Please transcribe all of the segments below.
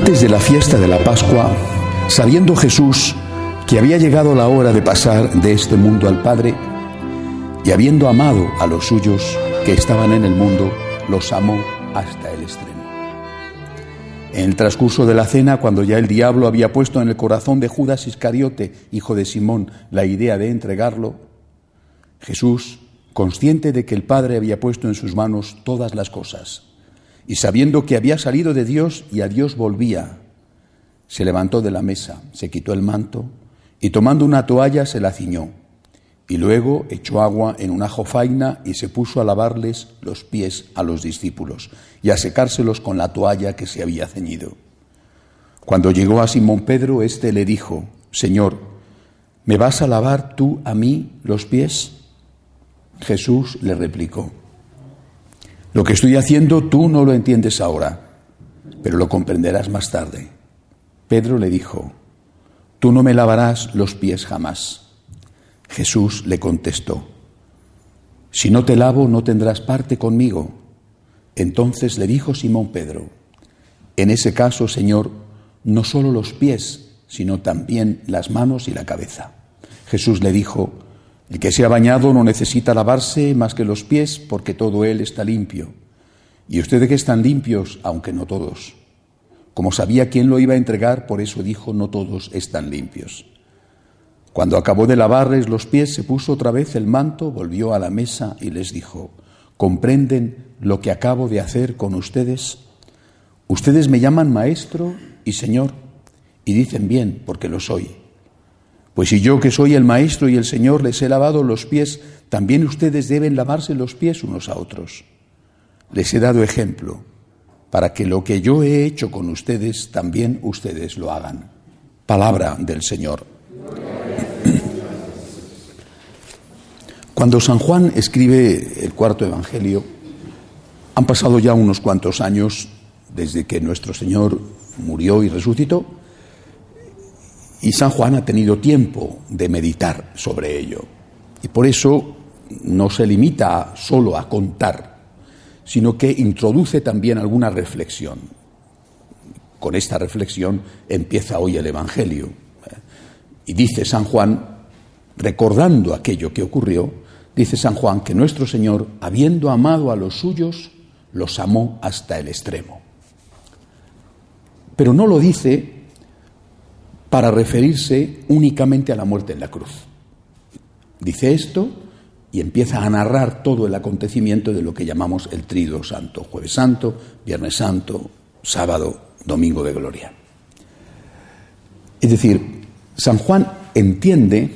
Antes de la fiesta de la Pascua, sabiendo Jesús que había llegado la hora de pasar de este mundo al Padre, y habiendo amado a los suyos que estaban en el mundo, los amó hasta el extremo. En el transcurso de la cena, cuando ya el diablo había puesto en el corazón de Judas Iscariote, hijo de Simón, la idea de entregarlo, Jesús, consciente de que el Padre había puesto en sus manos todas las cosas, y sabiendo que había salido de Dios y a Dios volvía, se levantó de la mesa, se quitó el manto y tomando una toalla se la ciñó. Y luego echó agua en una jofaina y se puso a lavarles los pies a los discípulos y a secárselos con la toalla que se había ceñido. Cuando llegó a Simón Pedro, éste le dijo, Señor, ¿me vas a lavar tú a mí los pies? Jesús le replicó, lo que estoy haciendo tú no lo entiendes ahora, pero lo comprenderás más tarde. Pedro le dijo, tú no me lavarás los pies jamás. Jesús le contestó, si no te lavo no tendrás parte conmigo. Entonces le dijo Simón Pedro, en ese caso, Señor, no solo los pies, sino también las manos y la cabeza. Jesús le dijo, el que se ha bañado no necesita lavarse más que los pies, porque todo él está limpio. Y ustedes que están limpios, aunque no todos. Como sabía quién lo iba a entregar, por eso dijo, no todos están limpios. Cuando acabó de lavarles los pies, se puso otra vez el manto, volvió a la mesa y les dijo, ¿comprenden lo que acabo de hacer con ustedes? Ustedes me llaman maestro y señor, y dicen bien, porque lo soy. Pues si yo que soy el Maestro y el Señor les he lavado los pies, también ustedes deben lavarse los pies unos a otros. Les he dado ejemplo para que lo que yo he hecho con ustedes, también ustedes lo hagan. Palabra del Señor. Cuando San Juan escribe el cuarto Evangelio, han pasado ya unos cuantos años desde que nuestro Señor murió y resucitó, y San Juan ha tenido tiempo de meditar sobre ello. Y por eso no se limita solo a contar, sino que introduce también alguna reflexión. Con esta reflexión empieza hoy el Evangelio. Y dice San Juan, recordando aquello que ocurrió, dice San Juan que nuestro Señor, habiendo amado a los suyos, los amó hasta el extremo. Pero no lo dice para referirse únicamente a la muerte en la cruz. Dice esto y empieza a narrar todo el acontecimiento de lo que llamamos el Trido Santo, jueves santo, viernes santo, sábado, domingo de gloria. Es decir, San Juan entiende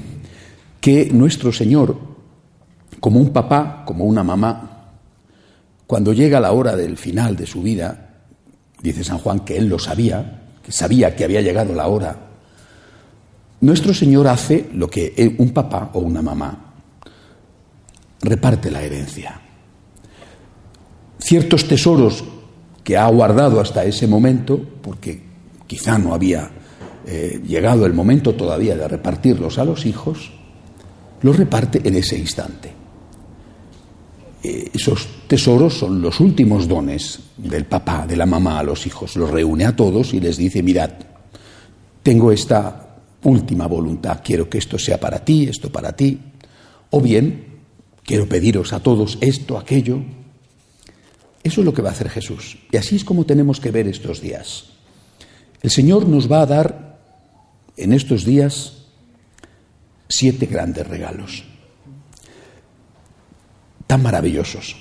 que nuestro Señor, como un papá, como una mamá, cuando llega la hora del final de su vida, dice San Juan que él lo sabía, que sabía que había llegado la hora nuestro Señor hace lo que un papá o una mamá reparte la herencia. Ciertos tesoros que ha guardado hasta ese momento, porque quizá no había eh, llegado el momento todavía de repartirlos a los hijos, los reparte en ese instante. Eh, esos tesoros son los últimos dones del papá, de la mamá a los hijos. Los reúne a todos y les dice, mirad, tengo esta última voluntad, quiero que esto sea para ti, esto para ti, o bien quiero pediros a todos esto, aquello. Eso es lo que va a hacer Jesús. Y así es como tenemos que ver estos días. El Señor nos va a dar en estos días siete grandes regalos, tan maravillosos,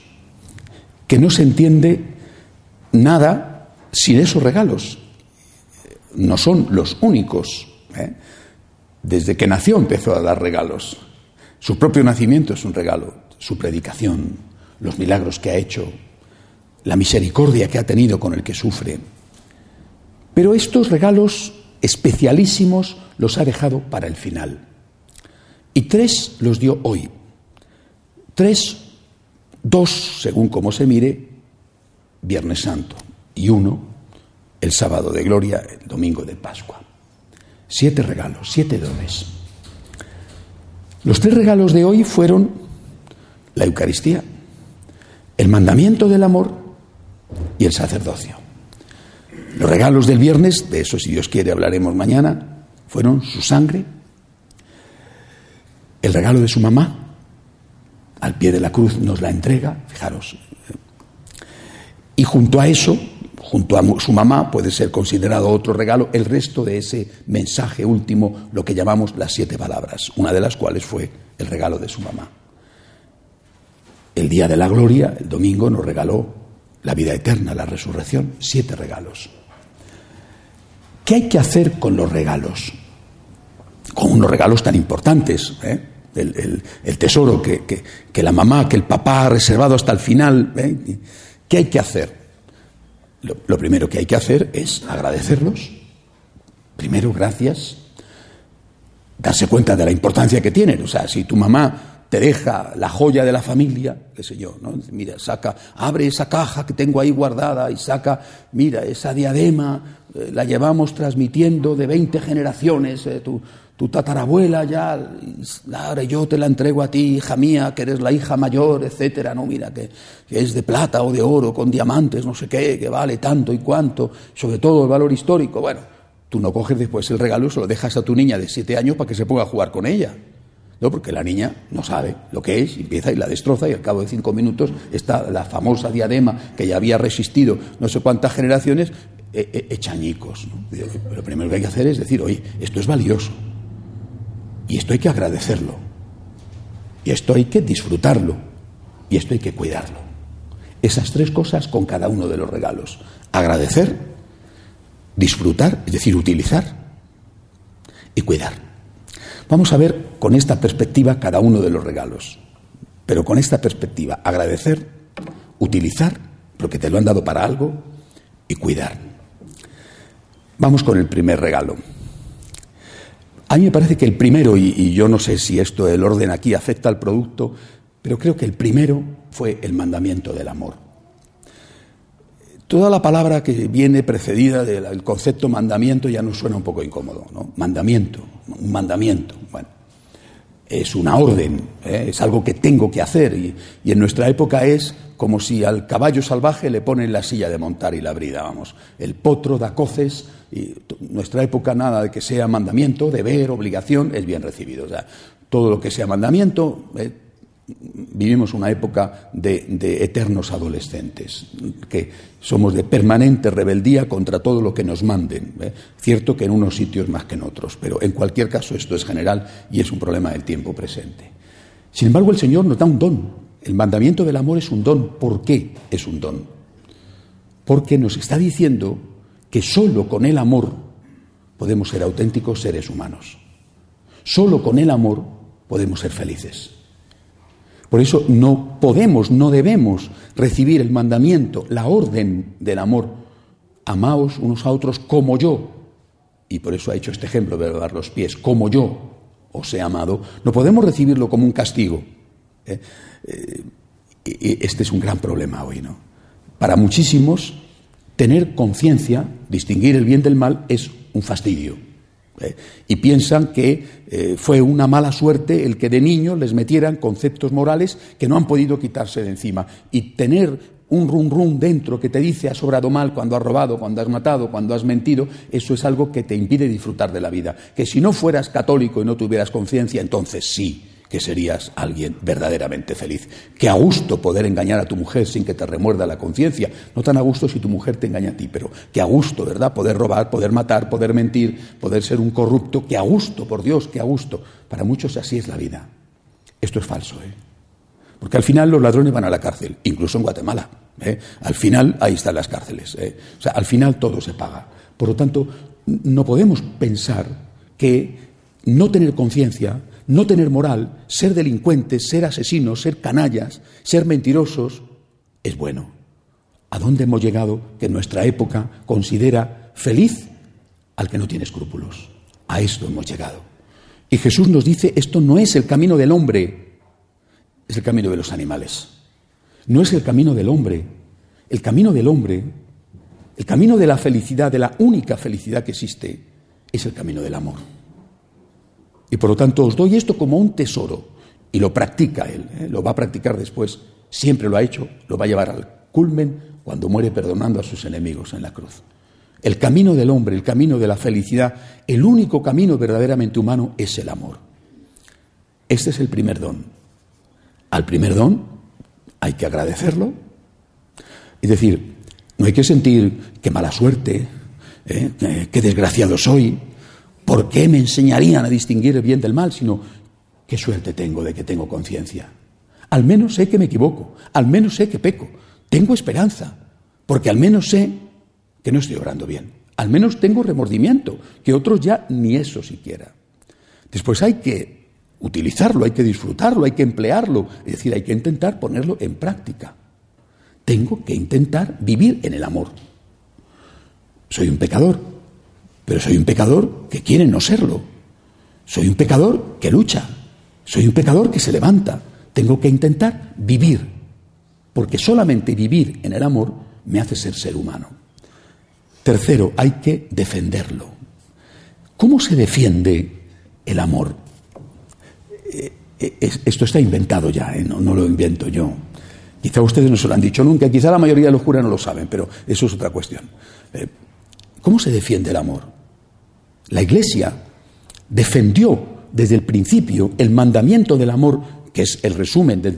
que no se entiende nada sin esos regalos. No son los únicos. ¿Eh? Desde que nació empezó a dar regalos. Su propio nacimiento es un regalo, su predicación, los milagros que ha hecho, la misericordia que ha tenido con el que sufre. Pero estos regalos especialísimos los ha dejado para el final. Y tres los dio hoy. Tres, dos, según como se mire, Viernes Santo y uno el sábado de gloria, el domingo de Pascua. Siete regalos, siete dones. Los tres regalos de hoy fueron la Eucaristía, el mandamiento del amor y el sacerdocio. Los regalos del viernes, de eso si Dios quiere hablaremos mañana, fueron su sangre, el regalo de su mamá, al pie de la cruz nos la entrega, fijaros. Y junto a eso, junto a su mamá, puede ser considerado otro regalo el resto de ese mensaje último, lo que llamamos las siete palabras, una de las cuales fue el regalo de su mamá. El día de la gloria, el domingo, nos regaló la vida eterna, la resurrección, siete regalos. ¿Qué hay que hacer con los regalos? Con unos regalos tan importantes, ¿eh? el, tesoro que, la mamá, que el papá ha reservado hasta el final. ¿eh? ¿Qué hay que hacer? Lo, primero que hay que hacer es agradecerlos. Primero, gracias. Darse cuenta de la importancia que tienen. O sea, si tu mamá te deja la joya de la familia, qué sé yo, ¿no? Mira, saca, abre esa caja que tengo ahí guardada y saca, mira, esa diadema, eh, la llevamos transmitiendo de 20 generaciones, eh, tatarabuela ya, yo te la entrego a ti, hija mía, que eres la hija mayor, etcétera, no, mira, que, es de plata o de oro, con diamantes, no sé qué, que vale tanto y cuánto, sobre todo el valor histórico, bueno, tú no coges después el regalo y se lo dejas a tu niña de siete años para que se ponga a jugar con ella. No, porque la niña no sabe lo que es, empieza y la destroza y al cabo de cinco minutos está la famosa diadema que ya había resistido no sé cuántas generaciones, echañicos. Eh, lo primero que hay que hacer es decir, oye, esto es valioso y esto hay que agradecerlo y esto hay que disfrutarlo y esto hay que cuidarlo. Esas tres cosas con cada uno de los regalos. Agradecer, disfrutar, es decir, utilizar y cuidar. Vamos a ver con esta perspectiva cada uno de los regalos, pero con esta perspectiva, agradecer, utilizar, porque te lo han dado para algo, y cuidar. Vamos con el primer regalo. A mí me parece que el primero, y, yo no sé si esto, el orden aquí afecta al producto, pero creo que el primero fue el mandamiento del amor. Toda la palabra que viene precedida del concepto mandamiento ya nos suena un poco incómodo, ¿no? Mandamiento, un mandamiento. Bueno, es una orden, ¿eh? es algo que tengo que hacer y, en nuestra época es como si al caballo salvaje le ponen la silla de montar y la brida, vamos. El potro da coces y nuestra época nada de que sea mandamiento, deber, obligación, es bien recibido. O sea, todo lo que sea mandamiento, eh, vivimos una época de, eternos adolescentes, que somos de permanente rebeldía contra todo lo que nos manden. ¿eh? Cierto que en unos sitios más que en otros, pero en cualquier caso esto es general y es un problema del tiempo presente. Sin embargo, el Señor nos da un don. El mandamiento del amor es un don. ¿Por qué es un don? Porque nos está diciendo que solo con el amor podemos ser auténticos seres humanos. Solo con el amor podemos ser felices. Por eso no podemos, no debemos recibir el mandamiento, la orden del amor. Amaos unos a otros como yo. Y por eso ha hecho este ejemplo de lavar los pies, como yo os he amado. No podemos recibirlo como un castigo. ¿eh? Eh, este es un gran problema hoy, ¿no? Para muchísimos, tener conciencia, distinguir el bien del mal, es un fastidio. ¿eh? y piensan que eh, fue una mala suerte el que de niño les metieran conceptos morales que no han podido quitarse de encima. Y tener un rum rum dentro que te dice has obrado mal cuando has robado, cuando has matado, cuando has mentido, eso es algo que te impide disfrutar de la vida. Que si no fueras católico y no tuvieras conciencia, entonces sí que serías alguien verdaderamente feliz. Que a gusto poder engañar a tu mujer sin que te remuerda la conciencia. No tan a gusto si tu mujer te engaña a ti, pero que a gusto, ¿verdad? Poder robar, poder matar, poder mentir, poder ser un corrupto. Que a gusto, por Dios, que a gusto. Para muchos así es la vida. Esto es falso, ¿eh? Porque al final los ladrones van a la cárcel, incluso en Guatemala. ¿eh? Al final ahí están las cárceles. ¿eh? O sea, al final todo se paga. Por lo tanto, no podemos pensar que no tener conciencia no tener moral, ser delincuentes, ser asesinos, ser canallas, ser mentirosos, es bueno. ¿A dónde hemos llegado que nuestra época considera feliz al que no tiene escrúpulos? A esto hemos llegado. Y Jesús nos dice, esto no es el camino del hombre, es el camino de los animales. No es el camino del hombre. El camino del hombre, el camino de la felicidad, de la única felicidad que existe, es el camino del amor. Y por lo tanto os doy esto como un tesoro. Y lo practica él, ¿eh? lo va a practicar después. Siempre lo ha hecho, lo va a llevar al culmen cuando muere perdonando a sus enemigos en la cruz. El camino del hombre, el camino de la felicidad, el único camino verdaderamente humano es el amor. Este es el primer don. Al primer don hay que agradecerlo. Es decir, no hay que sentir qué mala suerte, ¿eh? qué desgraciado soy, por qué me enseñarían a distinguir el bien del mal, sino qué suerte tengo de que tengo conciencia. Al menos sé que me equivoco, al menos sé que peco, tengo esperanza, porque al menos sé que no estoy orando bien, al menos tengo remordimiento, que otros ya ni eso siquiera. Después hay que utilizarlo, hay que disfrutarlo, hay que emplearlo, es decir, hay que intentar ponerlo en práctica. Tengo que intentar vivir en el amor. Soy un pecador, pero soy un pecador que quiere no serlo. Soy un pecador que lucha. Soy un pecador que se levanta. Tengo que intentar vivir, porque solamente vivir en el amor me hace ser ser humano. Tercero, hay que defenderlo. ¿Cómo se defiende el amor? Eh, eh, esto está inventado ya, ¿eh? no, lo invento yo. Quizá ustedes no se lo han dicho nunca, quizá la mayoría de los curas no lo saben, pero eso es otra cuestión. ¿Cómo se defiende el amor? La Iglesia defendió desde el principio el mandamiento del amor, que es el resumen de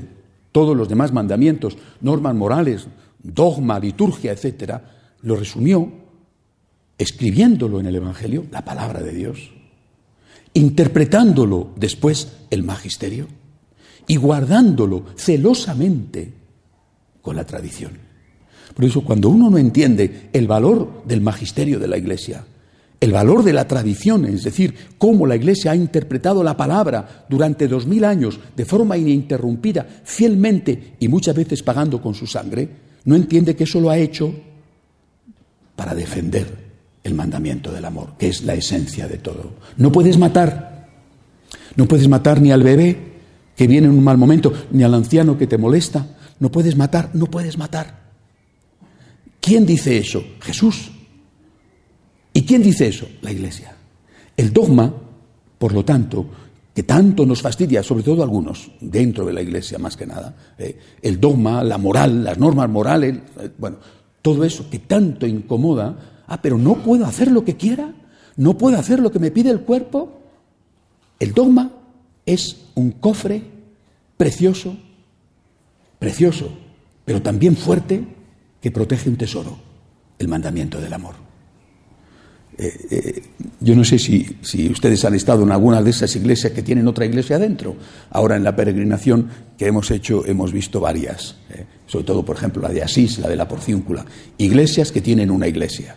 todos los demás mandamientos, normas morales, dogma, liturgia, etcétera, lo resumió escribiéndolo en el Evangelio, la palabra de Dios, interpretándolo después el magisterio y guardándolo celosamente con la tradición. Por eso cuando uno no entiende el valor del magisterio de la Iglesia, el valor de la tradición, es decir, cómo la Iglesia ha interpretado la palabra durante dos mil años de forma ininterrumpida, fielmente y muchas veces pagando con su sangre, no entiende que eso lo ha hecho para defender el mandamiento del amor, que es la esencia de todo. No puedes matar, no puedes matar ni al bebé que viene en un mal momento, ni al anciano que te molesta, no puedes matar, no puedes matar. ¿Quién dice eso? Jesús. ¿Y quién dice eso? La Iglesia. El dogma, por lo tanto, que tanto nos fastidia, sobre todo algunos, dentro de la Iglesia más que nada, eh, el dogma, la moral, las normas morales, eh, bueno, todo eso que tanto incomoda, ah, pero no puedo hacer lo que quiera, no puedo hacer lo que me pide el cuerpo. El dogma es un cofre precioso, precioso, pero también fuerte, que protege un tesoro, el mandamiento del amor. Eh, eh, yo no sé si, ustedes han estado en alguna de esas iglesias que tienen otra iglesia adentro. Ahora en la peregrinación que hemos hecho hemos visto varias, eh, sobre todo por ejemplo la de Asís, la de la Porciúncula, iglesias que tienen una iglesia.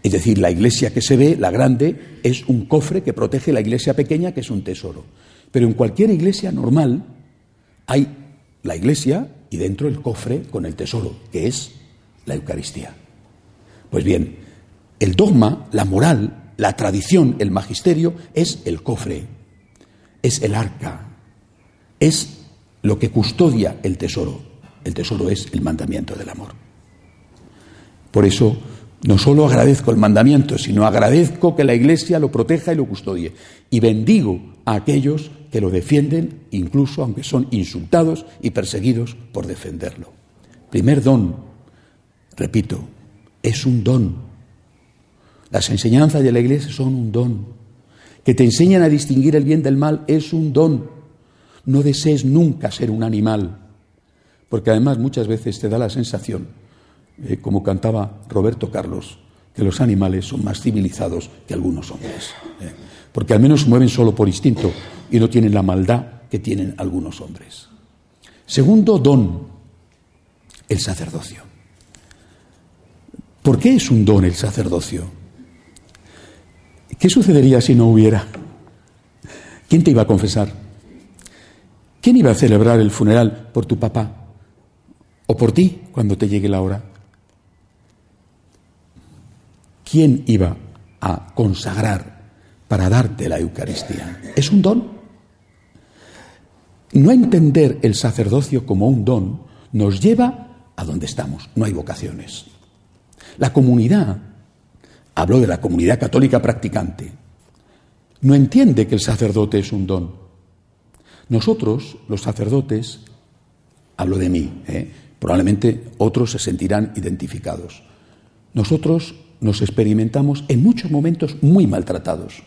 Es decir, la iglesia que se ve, la grande, es un cofre que protege la iglesia pequeña, que es un tesoro. Pero en cualquier iglesia normal hay la iglesia y dentro el cofre con el tesoro, que es la Eucaristía. Pues bien, el dogma, la moral, la tradición, el magisterio es el cofre, es el arca, es lo que custodia el tesoro. El tesoro es el mandamiento del amor. Por eso, no solo agradezco el mandamiento, sino agradezco que la Iglesia lo proteja y lo custodie. Y bendigo a aquellos que lo defienden, incluso aunque son insultados y perseguidos por defenderlo. Primer don, repito, es un don. Las enseñanzas de la Iglesia son un don. Que te enseñan a distinguir el bien del mal es un don. No desees nunca ser un animal, porque además muchas veces te da la sensación, eh, como cantaba Roberto Carlos, que los animales son más civilizados que algunos hombres. Eh porque al menos mueven solo por instinto y no tienen la maldad que tienen algunos hombres. Segundo don, el sacerdocio. ¿Por qué es un don el sacerdocio? ¿Qué sucedería si no hubiera? ¿Quién te iba a confesar? ¿Quién iba a celebrar el funeral por tu papá? ¿O por ti cuando te llegue la hora? ¿Quién iba a consagrar para darte la Eucaristía. Es un don. No entender el sacerdocio como un don nos lleva a donde estamos. No hay vocaciones. La comunidad, hablo de la comunidad católica practicante, no entiende que el sacerdote es un don. Nosotros, los sacerdotes, hablo de mí, ¿eh? probablemente otros se sentirán identificados. Nosotros nos experimentamos en muchos momentos muy maltratados.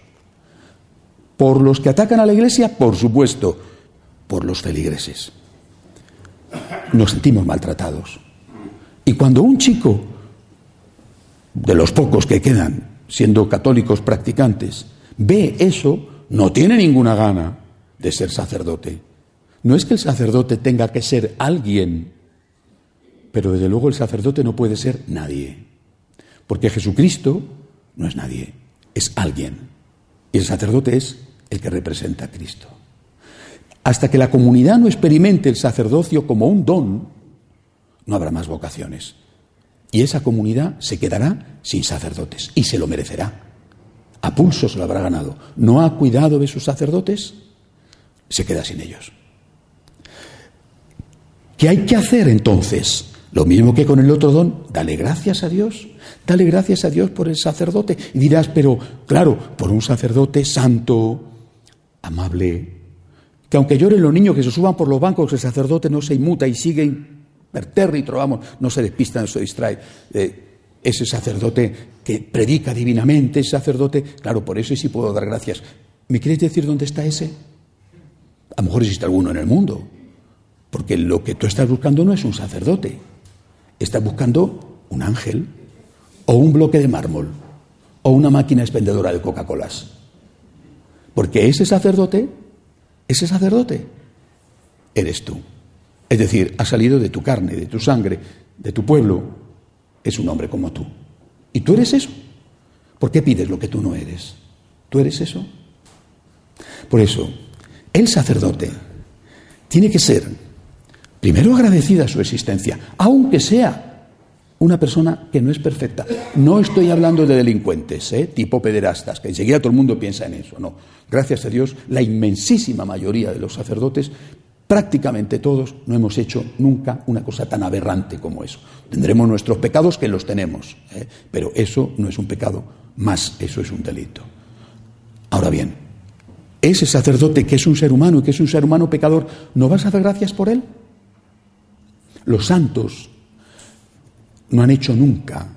Por los que atacan a la iglesia, por supuesto, por los feligreses. Nos sentimos maltratados. Y cuando un chico, de los pocos que quedan, siendo católicos practicantes, ve eso, no tiene ninguna gana de ser sacerdote. No es que el sacerdote tenga que ser alguien, pero desde luego el sacerdote no puede ser nadie, porque Jesucristo no es nadie, es alguien. Y el sacerdote es el que representa a Cristo. Hasta que la comunidad no experimente el sacerdocio como un don, no habrá más vocaciones. Y esa comunidad se quedará sin sacerdotes y se lo merecerá. A pulso se lo habrá ganado. ¿No ha cuidado de sus sacerdotes? Se queda sin ellos. ¿Qué hay que hacer entonces? Lo mismo que con el otro don, dale gracias a Dios, dale gracias a Dios por el sacerdote. Y dirás, pero claro, por un sacerdote santo, amable, que aunque lloren los niños que se suban por los bancos, el sacerdote no se inmuta y sigue pertérrito, vamos, no se despista, no se distrae. Eh, ese sacerdote que predica divinamente, ese sacerdote, claro, por eso sí puedo dar gracias. ¿Me quieres decir dónde está ese? A lo mejor existe alguno en el mundo, porque lo que tú estás buscando no es un sacerdote, estás buscando un ángel, o un bloque de mármol, o una máquina expendedora de Coca-Colas. Porque ese sacerdote, ese sacerdote, eres tú. Es decir, ha salido de tu carne, de tu sangre, de tu pueblo. Es un hombre como tú. ¿Y tú eres eso? ¿Por qué pides lo que tú no eres? ¿Tú eres eso? Por eso, el sacerdote tiene que ser, primero, agradecida su existencia, aunque sea una persona que no es perfecta. No estoy hablando de delincuentes, ¿eh? tipo pederastas, que enseguida todo el mundo piensa en eso. No. Gracias a Dios, la inmensísima mayoría de los sacerdotes prácticamente todos no hemos hecho nunca una cosa tan aberrante como eso. Tendremos nuestros pecados que los tenemos, ¿eh? pero eso no es un pecado, más eso es un delito. Ahora bien, ese sacerdote que es un ser humano y que es un ser humano pecador, ¿no vas a dar gracias por él? Los santos no han hecho nunca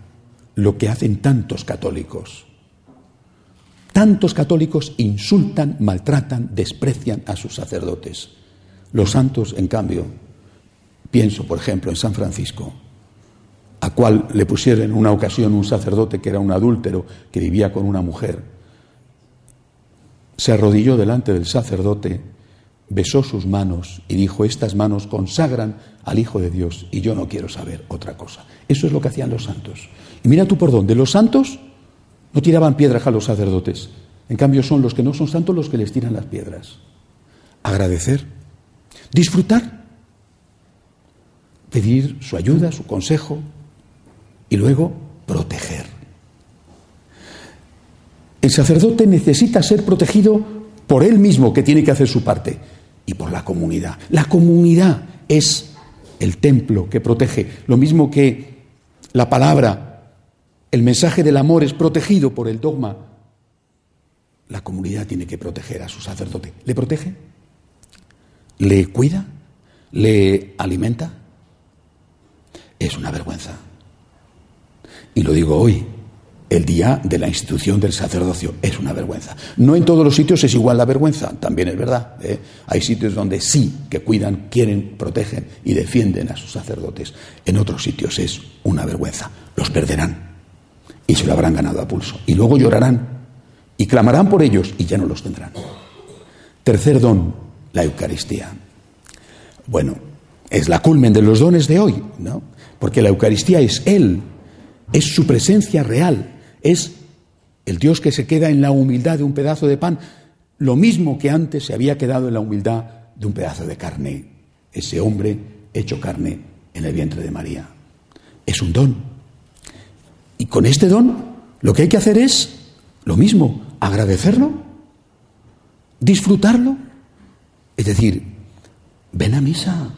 lo que hacen tantos católicos. Tantos católicos insultan, maltratan, desprecian a sus sacerdotes. Los santos, en cambio, pienso, por ejemplo, en San Francisco, a cual le pusieron en una ocasión un sacerdote que era un adúltero, que vivía con una mujer. Se arrodilló delante del sacerdote, besó sus manos y dijo, estas manos consagran al Hijo de Dios y yo no quiero saber otra cosa. Eso es lo que hacían los santos. Y mira tú por dónde, los santos no tiraban piedras a los sacerdotes, en cambio son los que no son santos los que les tiran las piedras. Agradecer Disfrutar, pedir su ayuda, su consejo y luego proteger. El sacerdote necesita ser protegido por él mismo, que tiene que hacer su parte, y por la comunidad. La comunidad es el templo que protege, lo mismo que la palabra, el mensaje del amor es protegido por el dogma. La comunidad tiene que proteger a su sacerdote. ¿Le protege? le cuida, le alimenta, es una vergüenza. Y lo digo hoy, el día de la institución del sacerdocio, es una vergüenza. No en todos los sitios es igual la vergüenza, también es verdad. ¿eh? Hay sitios donde sí que cuidan, quieren, protegen y defienden a sus sacerdotes. En otros sitios es una vergüenza. Los perderán y se lo habrán ganado a pulso. Y luego llorarán y clamarán por ellos y ya no los tendrán. Tercer don, la Eucaristía. Bueno, es la culmen de los dones de hoy, ¿no? Porque la Eucaristía es Él, es su presencia real, es el Dios que se queda en la humildad de un pedazo de pan, lo mismo que antes se había quedado en la humildad de un pedazo de carne, ese hombre hecho carne en el vientre de María. Es un don. Y con este don lo que hay que hacer es lo mismo, agradecerlo, disfrutarlo es decir, ven a misa,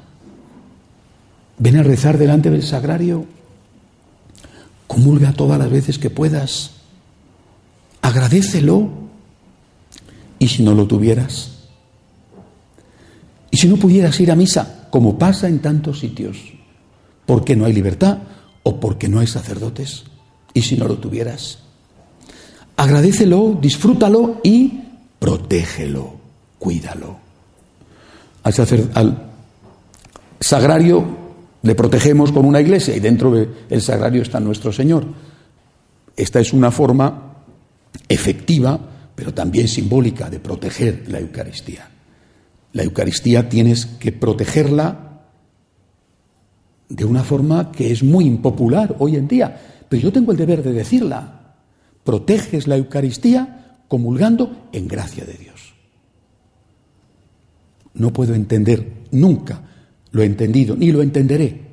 ven a rezar delante del sagrario, comulga todas las veces que puedas, agradecelo. ¿Y si no lo tuvieras? ¿Y si no pudieras ir a misa, como pasa en tantos sitios? ¿Porque no hay libertad o porque no hay sacerdotes? ¿Y si no lo tuvieras? Agradecelo, disfrútalo y protégelo, cuídalo. Al, al sagrario le protegemos con una iglesia y dentro del sagrario está nuestro Señor. Esta es una forma efectiva, pero también simbólica, de proteger la Eucaristía. La Eucaristía tienes que protegerla de una forma que es muy impopular hoy en día, pero yo tengo el deber de decirla. Proteges la Eucaristía comulgando en gracia de Dios. No puedo entender nunca lo he entendido, ni lo entenderé.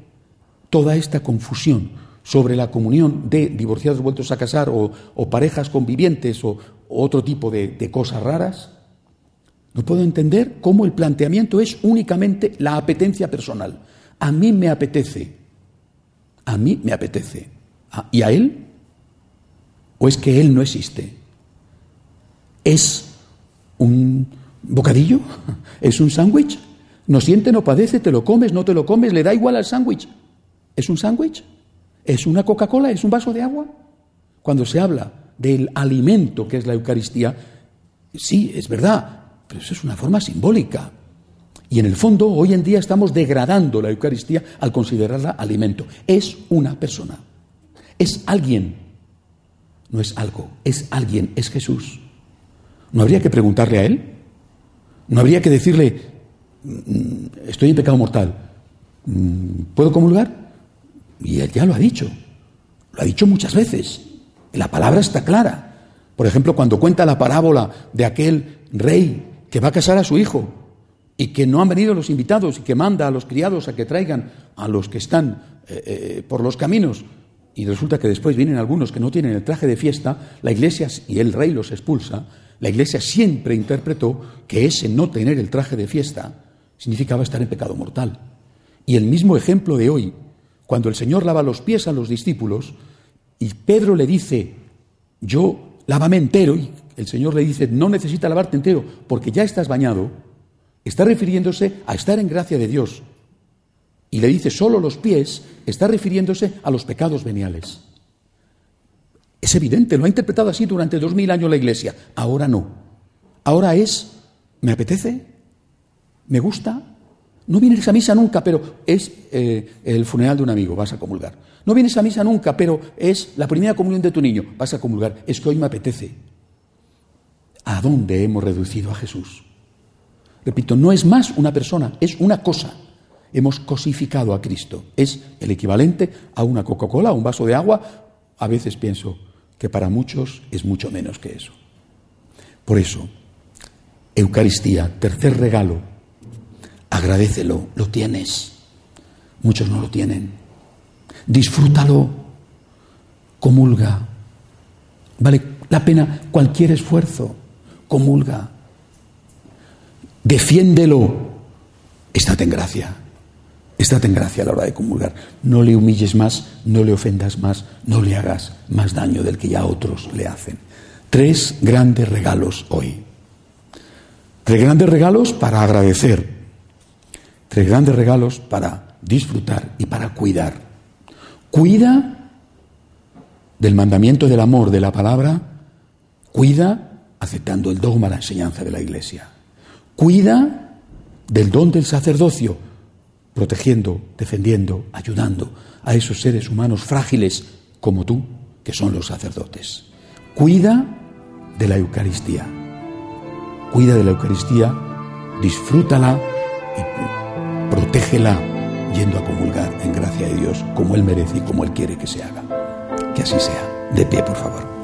Toda esta confusión sobre la comunión de divorciados vueltos a casar o, parejas convivientes o, otro tipo de, de cosas raras, no puedo entender cómo el planteamiento es únicamente la apetencia personal. A mí me apetece, a mí me apetece. ¿Y a él? ¿O es que él no existe? ¿Es un bocadillo? ¿Es un sándwich? No siente, no padece, te lo comes, no te lo comes, le da igual al sándwich. ¿Es un sándwich? ¿Es una Coca-Cola? ¿Es un vaso de agua? Cuando se habla del alimento que es la Eucaristía, sí, es verdad, pero eso es una forma simbólica. Y en el fondo, hoy en día estamos degradando la Eucaristía al considerarla alimento. Es una persona. Es alguien. No es algo, es alguien, es Jesús. ¿No habría que preguntarle a Él? ¿No habría que decirle, estoy en pecado mortal, mm, ¿puedo comulgar? Y él ya lo ha dicho, lo ha dicho muchas veces. La palabra está clara. Por ejemplo, cuando cuenta la parábola de aquel rey que va a casar a su hijo y que no han venido los invitados y que manda a los criados a que traigan a los que están eh, eh, por los caminos y resulta que después vienen algunos que no tienen el traje de fiesta, la iglesia y el rey los expulsa, la iglesia siempre interpretó que ese no tener el traje de fiesta significaba estar en pecado mortal. Y el mismo ejemplo de hoy, cuando el Señor lava los pies a los discípulos y Pedro le dice, yo lávame entero, y el Señor le dice, no necesita lavarte entero porque ya estás bañado, está refiriéndose a estar en gracia de Dios. Y le dice solo los pies, está refiriéndose a los pecados veniales. Es evidente, lo ha interpretado así durante dos mil años la Iglesia. Ahora no. Ahora es, ¿me apetece? ¿Me gusta? No vienes a misa nunca, pero es eh, el funeral de un amigo, vas a comulgar. No vienes a misa nunca, pero es la primera comunión de tu niño, vas a comulgar. Es que hoy me apetece. ¿A dónde hemos reducido a Jesús? Repito, no es más una persona, es una cosa. Hemos cosificado a Cristo. Es el equivalente a una Coca-Cola, a un vaso de agua. A veces pienso que para muchos es mucho menos que eso. Por eso, Eucaristía, tercer regalo agradecelo, lo tienes. Muchos no lo tienen. Disfrútalo, comulga. Vale la pena cualquier esfuerzo, comulga. Defiéndelo. Estate en gracia. Estate en gracia a la hora de comulgar. No le humilles más, no le ofendas más, no le hagas más daño del que ya otros le hacen. Tres grandes regalos hoy. Tres grandes regalos para agradecer Tres grandes regalos para disfrutar y para cuidar. Cuida del mandamiento del amor de la palabra, cuida aceptando el dogma, la enseñanza de la Iglesia. Cuida del don del sacerdocio, protegiendo, defendiendo, ayudando a esos seres humanos frágiles como tú, que son los sacerdotes. Cuida de la Eucaristía. Cuida de la Eucaristía, disfrútala y protégela yendo a comulgar en gracia de Dios como Él merece y como Él quiere que se haga. Que así sea. De pie, por favor.